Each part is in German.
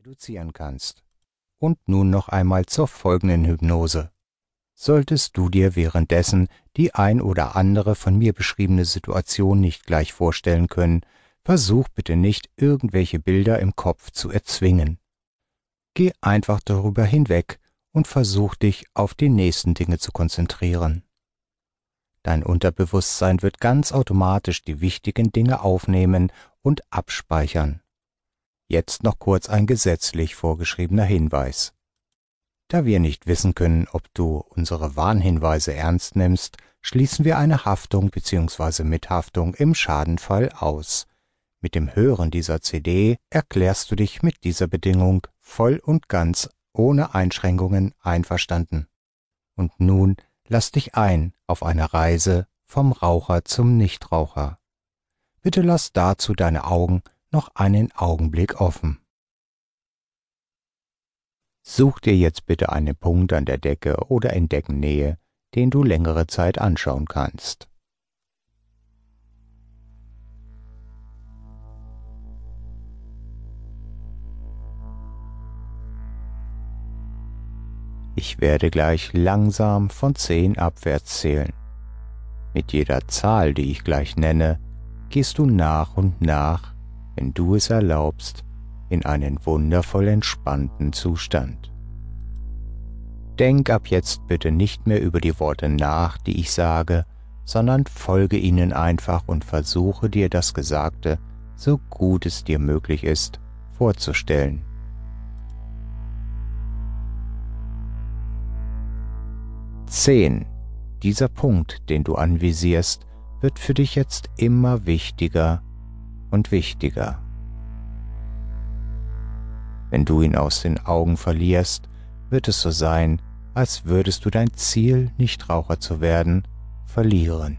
reduzieren kannst. Und nun noch einmal zur folgenden Hypnose. Solltest du dir währenddessen die ein oder andere von mir beschriebene Situation nicht gleich vorstellen können, versuch bitte nicht, irgendwelche Bilder im Kopf zu erzwingen. Geh einfach darüber hinweg und versuch dich auf die nächsten Dinge zu konzentrieren. Dein Unterbewusstsein wird ganz automatisch die wichtigen Dinge aufnehmen und abspeichern. Jetzt noch kurz ein gesetzlich vorgeschriebener Hinweis. Da wir nicht wissen können, ob du unsere Warnhinweise ernst nimmst, schließen wir eine Haftung bzw. Mithaftung im Schadenfall aus. Mit dem Hören dieser CD erklärst du dich mit dieser Bedingung voll und ganz ohne Einschränkungen einverstanden. Und nun lass dich ein auf eine Reise vom Raucher zum Nichtraucher. Bitte lass dazu deine Augen noch einen Augenblick offen. Such dir jetzt bitte einen Punkt an der Decke oder in Deckennähe, den du längere Zeit anschauen kannst. Ich werde gleich langsam von zehn abwärts zählen. Mit jeder Zahl, die ich gleich nenne, gehst du nach und nach, wenn du es erlaubst, in einen wundervoll entspannten Zustand. Denk ab jetzt bitte nicht mehr über die Worte nach, die ich sage, sondern folge ihnen einfach und versuche dir das Gesagte, so gut es dir möglich ist, vorzustellen. Zehn. Dieser Punkt, den du anvisierst, wird für dich jetzt immer wichtiger und wichtiger. Wenn du ihn aus den Augen verlierst, wird es so sein, als würdest du dein Ziel, Nichtraucher zu werden, verlieren.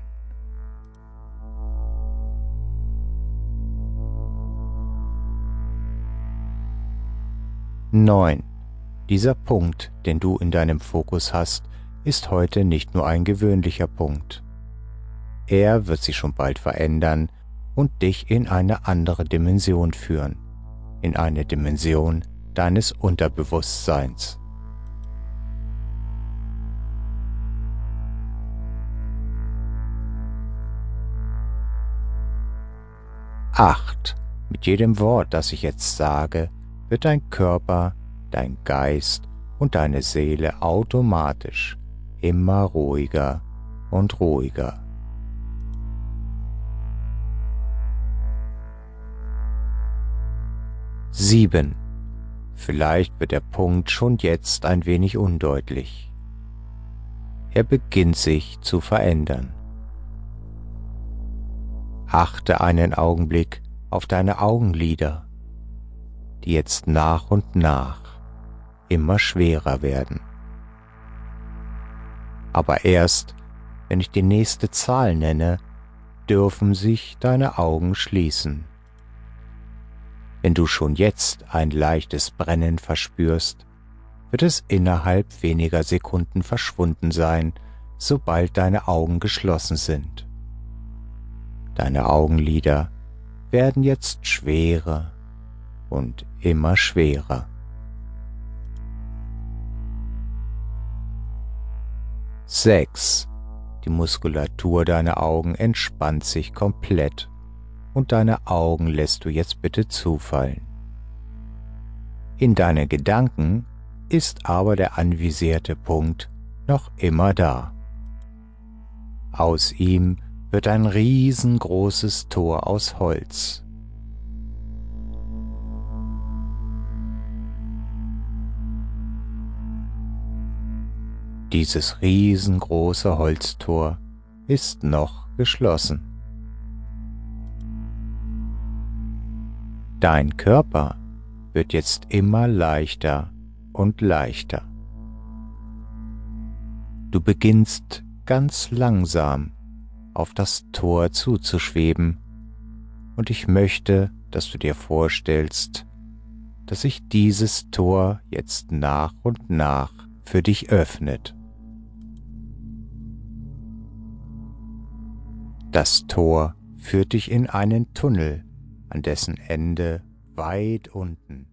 Neun. Dieser Punkt, den du in deinem Fokus hast, ist heute nicht nur ein gewöhnlicher Punkt. Er wird sich schon bald verändern und dich in eine andere Dimension führen in eine Dimension deines Unterbewusstseins. Acht. Mit jedem Wort, das ich jetzt sage, wird dein Körper, dein Geist und deine Seele automatisch immer ruhiger und ruhiger. 7. Vielleicht wird der Punkt schon jetzt ein wenig undeutlich. Er beginnt sich zu verändern. Achte einen Augenblick auf deine Augenlider, die jetzt nach und nach immer schwerer werden. Aber erst, wenn ich die nächste Zahl nenne, dürfen sich deine Augen schließen. Wenn du schon jetzt ein leichtes Brennen verspürst, wird es innerhalb weniger Sekunden verschwunden sein, sobald deine Augen geschlossen sind. Deine Augenlider werden jetzt schwerer und immer schwerer. Sechs. Die Muskulatur deiner Augen entspannt sich komplett und deine Augen lässt du jetzt bitte zufallen. In deinen Gedanken ist aber der anvisierte Punkt noch immer da. Aus ihm wird ein riesengroßes Tor aus Holz. Dieses riesengroße Holztor ist noch geschlossen. Dein Körper wird jetzt immer leichter und leichter. Du beginnst ganz langsam auf das Tor zuzuschweben und ich möchte, dass du dir vorstellst, dass sich dieses Tor jetzt nach und nach für dich öffnet. Das Tor führt dich in einen Tunnel, an dessen Ende weit unten